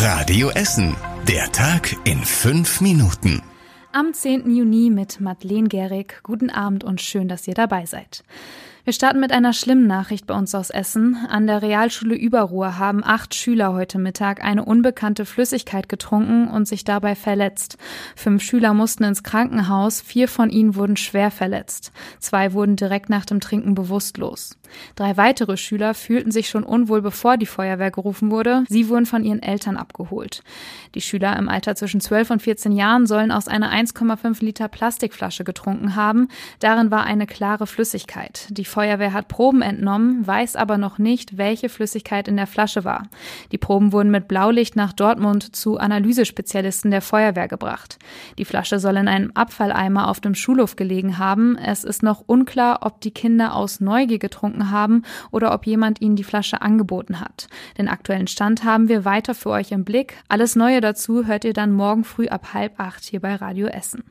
Radio Essen. Der Tag in fünf Minuten. Am 10. Juni mit Madeleine Gehrig. Guten Abend und schön, dass ihr dabei seid. Wir starten mit einer schlimmen Nachricht bei uns aus Essen. An der Realschule Überruhr haben acht Schüler heute Mittag eine unbekannte Flüssigkeit getrunken und sich dabei verletzt. Fünf Schüler mussten ins Krankenhaus, vier von ihnen wurden schwer verletzt. Zwei wurden direkt nach dem Trinken bewusstlos. Drei weitere Schüler fühlten sich schon unwohl, bevor die Feuerwehr gerufen wurde. Sie wurden von ihren Eltern abgeholt. Die Schüler im Alter zwischen 12 und 14 Jahren sollen aus einer 1,5 Liter Plastikflasche getrunken haben. Darin war eine klare Flüssigkeit. Die Feuerwehr hat Proben entnommen, weiß aber noch nicht, welche Flüssigkeit in der Flasche war. Die Proben wurden mit Blaulicht nach Dortmund zu Analysespezialisten der Feuerwehr gebracht. Die Flasche soll in einem Abfalleimer auf dem Schulhof gelegen haben. Es ist noch unklar, ob die Kinder aus Neugier getrunken getrunken haben oder ob jemand ihnen die Flasche angeboten hat. Den aktuellen Stand haben wir weiter für euch im Blick. Alles Neue dazu hört ihr dann morgen früh ab halb acht hier bei Radio Essen.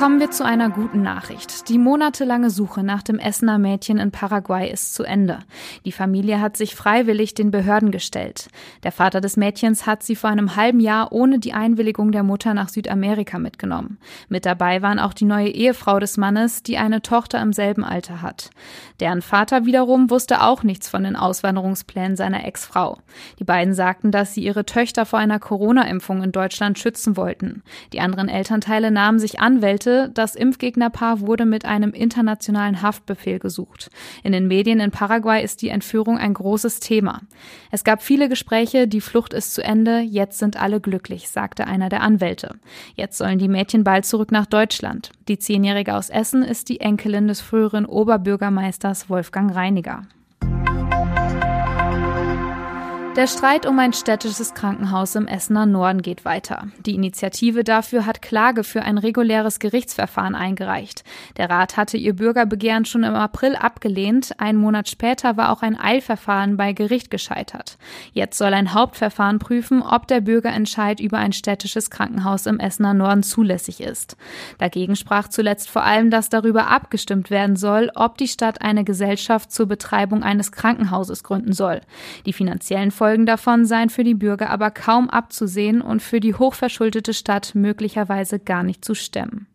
Kommen wir zu einer guten Nachricht. Die monatelange Suche nach dem Essener Mädchen in Paraguay ist zu Ende. Die Familie hat sich freiwillig den Behörden gestellt. Der Vater des Mädchens hat sie vor einem halben Jahr ohne die Einwilligung der Mutter nach Südamerika mitgenommen. Mit dabei waren auch die neue Ehefrau des Mannes, die eine Tochter im selben Alter hat. Deren Vater wiederum wusste auch nichts von den Auswanderungsplänen seiner Ex-Frau. Die beiden sagten, dass sie ihre Töchter vor einer Corona-Impfung in Deutschland schützen wollten. Die anderen Elternteile nahmen sich Anwälte berichtete, das Impfgegnerpaar wurde mit einem internationalen Haftbefehl gesucht. In den Medien in Paraguay ist die Entführung ein großes Thema. Es gab viele Gespräche, die Flucht ist zu Ende, jetzt sind alle glücklich, sagte einer der Anwälte. Jetzt sollen die Mädchen bald zurück nach Deutschland. Die Zehnjährige aus Essen ist die Enkelin des früheren Oberbürgermeisters Wolfgang Reiniger. Der Streit um ein städtisches Krankenhaus im Essener Norden geht weiter. Die Initiative dafür hat Klage für ein reguläres Gerichtsverfahren eingereicht. Der Rat hatte ihr Bürgerbegehren schon im April abgelehnt. Ein Monat später war auch ein Eilverfahren bei Gericht gescheitert. Jetzt soll ein Hauptverfahren prüfen, ob der Bürgerentscheid über ein städtisches Krankenhaus im Essener Norden zulässig ist. Dagegen sprach zuletzt vor allem, dass darüber abgestimmt werden soll, ob die Stadt eine Gesellschaft zur Betreibung eines Krankenhauses gründen soll. Die finanziellen Folgen davon seien für die Bürger aber kaum abzusehen und für die hochverschuldete Stadt möglicherweise gar nicht zu stemmen.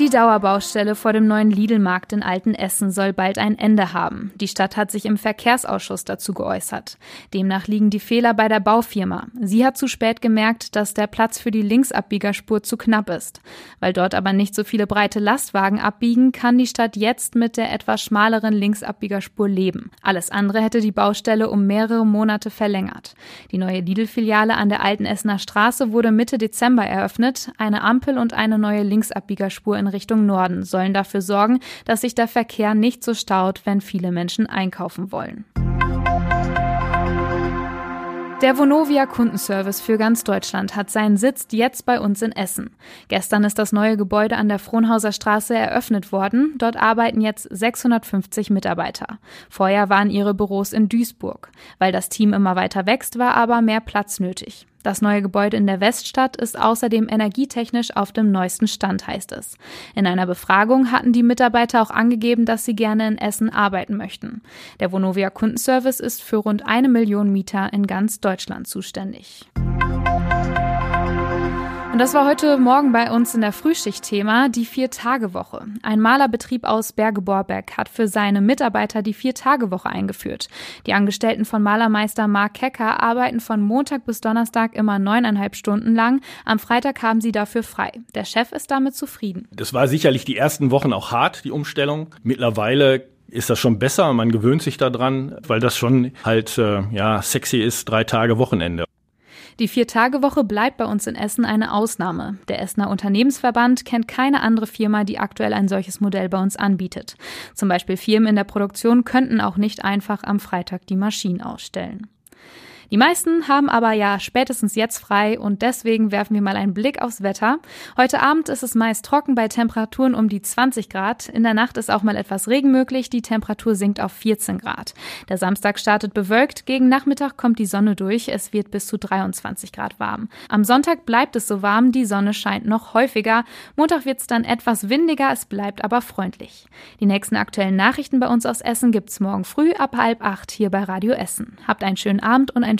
Die Dauerbaustelle vor dem neuen Lidl-Markt in Altenessen soll bald ein Ende haben. Die Stadt hat sich im Verkehrsausschuss dazu geäußert. Demnach liegen die Fehler bei der Baufirma. Sie hat zu spät gemerkt, dass der Platz für die Linksabbiegerspur zu knapp ist. Weil dort aber nicht so viele breite Lastwagen abbiegen, kann die Stadt jetzt mit der etwas schmaleren Linksabbiegerspur leben. Alles andere hätte die Baustelle um mehrere Monate verlängert. Die neue Lidl-Filiale an der Altenessener Straße wurde Mitte Dezember eröffnet. Eine Ampel und eine neue Linksabbiegerspur in Richtung Norden sollen dafür sorgen, dass sich der Verkehr nicht so staut, wenn viele Menschen einkaufen wollen. Der Vonovia Kundenservice für ganz Deutschland hat seinen Sitz jetzt bei uns in Essen. Gestern ist das neue Gebäude an der Frohnhauser Straße eröffnet worden. Dort arbeiten jetzt 650 Mitarbeiter. Vorher waren ihre Büros in Duisburg. Weil das Team immer weiter wächst, war aber mehr Platz nötig. Das neue Gebäude in der Weststadt ist außerdem energietechnisch auf dem neuesten Stand, heißt es. In einer Befragung hatten die Mitarbeiter auch angegeben, dass sie gerne in Essen arbeiten möchten. Der Vonovia Kundenservice ist für rund eine Million Mieter in ganz Deutschland zuständig. Und das war heute Morgen bei uns in der Frühschicht Thema, die Vier-Tage-Woche. Ein Malerbetrieb aus Berge-Borbeck hat für seine Mitarbeiter die Vier-Tage-Woche eingeführt. Die Angestellten von Malermeister Mark Kecker arbeiten von Montag bis Donnerstag immer neuneinhalb Stunden lang. Am Freitag haben sie dafür frei. Der Chef ist damit zufrieden. Das war sicherlich die ersten Wochen auch hart, die Umstellung. Mittlerweile ist das schon besser, man gewöhnt sich daran, weil das schon halt äh, ja sexy ist, drei Tage Wochenende. Die Vier-Tage-Woche bleibt bei uns in Essen eine Ausnahme. Der Essener Unternehmensverband kennt keine andere Firma, die aktuell ein solches Modell bei uns anbietet. Zum Beispiel Firmen in der Produktion könnten auch nicht einfach am Freitag die Maschinen ausstellen. Die meisten haben aber ja spätestens jetzt frei und deswegen werfen wir mal einen Blick aufs Wetter. Heute Abend ist es meist trocken bei Temperaturen um die 20 Grad. In der Nacht ist auch mal etwas Regen möglich. Die Temperatur sinkt auf 14 Grad. Der Samstag startet bewölkt. Gegen Nachmittag kommt die Sonne durch. Es wird bis zu 23 Grad warm. Am Sonntag bleibt es so warm. Die Sonne scheint noch häufiger. Montag wird es dann etwas windiger. Es bleibt aber freundlich. Die nächsten aktuellen Nachrichten bei uns aus Essen gibt's morgen früh ab halb acht hier bei Radio Essen. Habt einen schönen Abend und ein